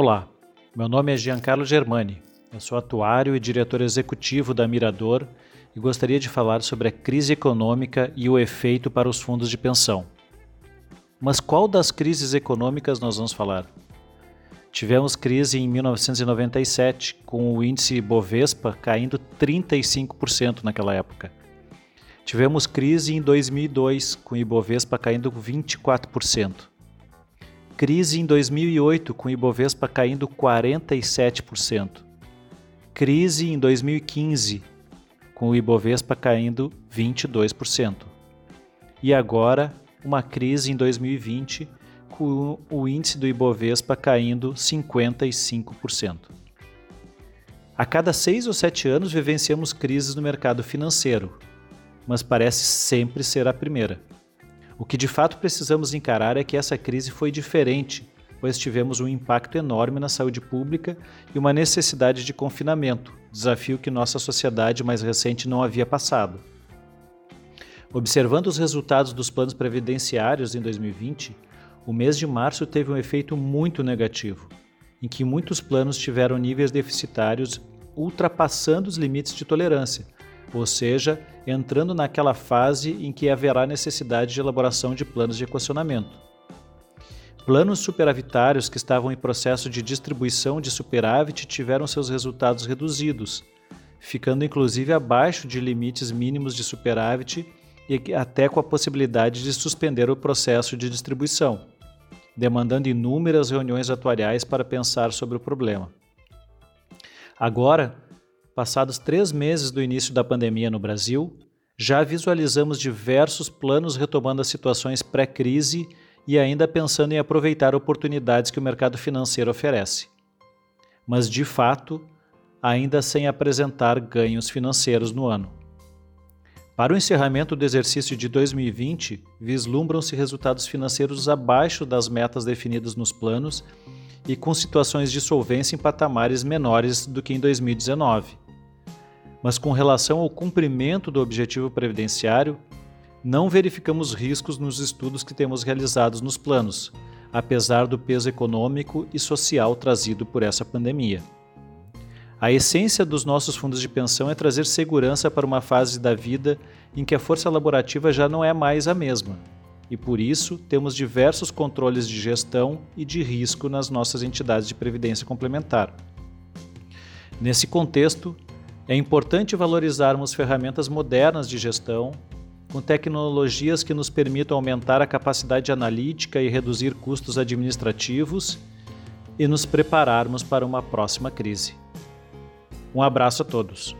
Olá, meu nome é Giancarlo Germani. Eu sou atuário e diretor executivo da Mirador e gostaria de falar sobre a crise econômica e o efeito para os fundos de pensão. Mas qual das crises econômicas nós vamos falar? Tivemos crise em 1997, com o índice Bovespa caindo 35% naquela época. Tivemos crise em 2002, com o Ibovespa caindo 24%. Crise em 2008, com o Ibovespa caindo 47%. Crise em 2015, com o Ibovespa caindo 22%. E agora, uma crise em 2020, com o índice do Ibovespa caindo 55%. A cada seis ou sete anos vivenciamos crises no mercado financeiro, mas parece sempre ser a primeira. O que de fato precisamos encarar é que essa crise foi diferente, pois tivemos um impacto enorme na saúde pública e uma necessidade de confinamento, desafio que nossa sociedade mais recente não havia passado. Observando os resultados dos planos previdenciários em 2020, o mês de março teve um efeito muito negativo, em que muitos planos tiveram níveis deficitários ultrapassando os limites de tolerância, ou seja, entrando naquela fase em que haverá necessidade de elaboração de planos de equacionamento. Planos superavitários que estavam em processo de distribuição de superávit tiveram seus resultados reduzidos, ficando inclusive abaixo de limites mínimos de superávit e até com a possibilidade de suspender o processo de distribuição, demandando inúmeras reuniões atuariais para pensar sobre o problema. Agora, passados três meses do início da pandemia no Brasil, já visualizamos diversos planos retomando as situações pré-crise e ainda pensando em aproveitar oportunidades que o mercado financeiro oferece. Mas, de fato, ainda sem apresentar ganhos financeiros no ano. Para o encerramento do exercício de 2020, vislumbram-se resultados financeiros abaixo das metas definidas nos planos e com situações de solvência em patamares menores do que em 2019 mas com relação ao cumprimento do objetivo previdenciário, não verificamos riscos nos estudos que temos realizados nos planos, apesar do peso econômico e social trazido por essa pandemia. A essência dos nossos fundos de pensão é trazer segurança para uma fase da vida em que a força laborativa já não é mais a mesma, e por isso temos diversos controles de gestão e de risco nas nossas entidades de previdência complementar. Nesse contexto, é importante valorizarmos ferramentas modernas de gestão, com tecnologias que nos permitam aumentar a capacidade analítica e reduzir custos administrativos e nos prepararmos para uma próxima crise. Um abraço a todos.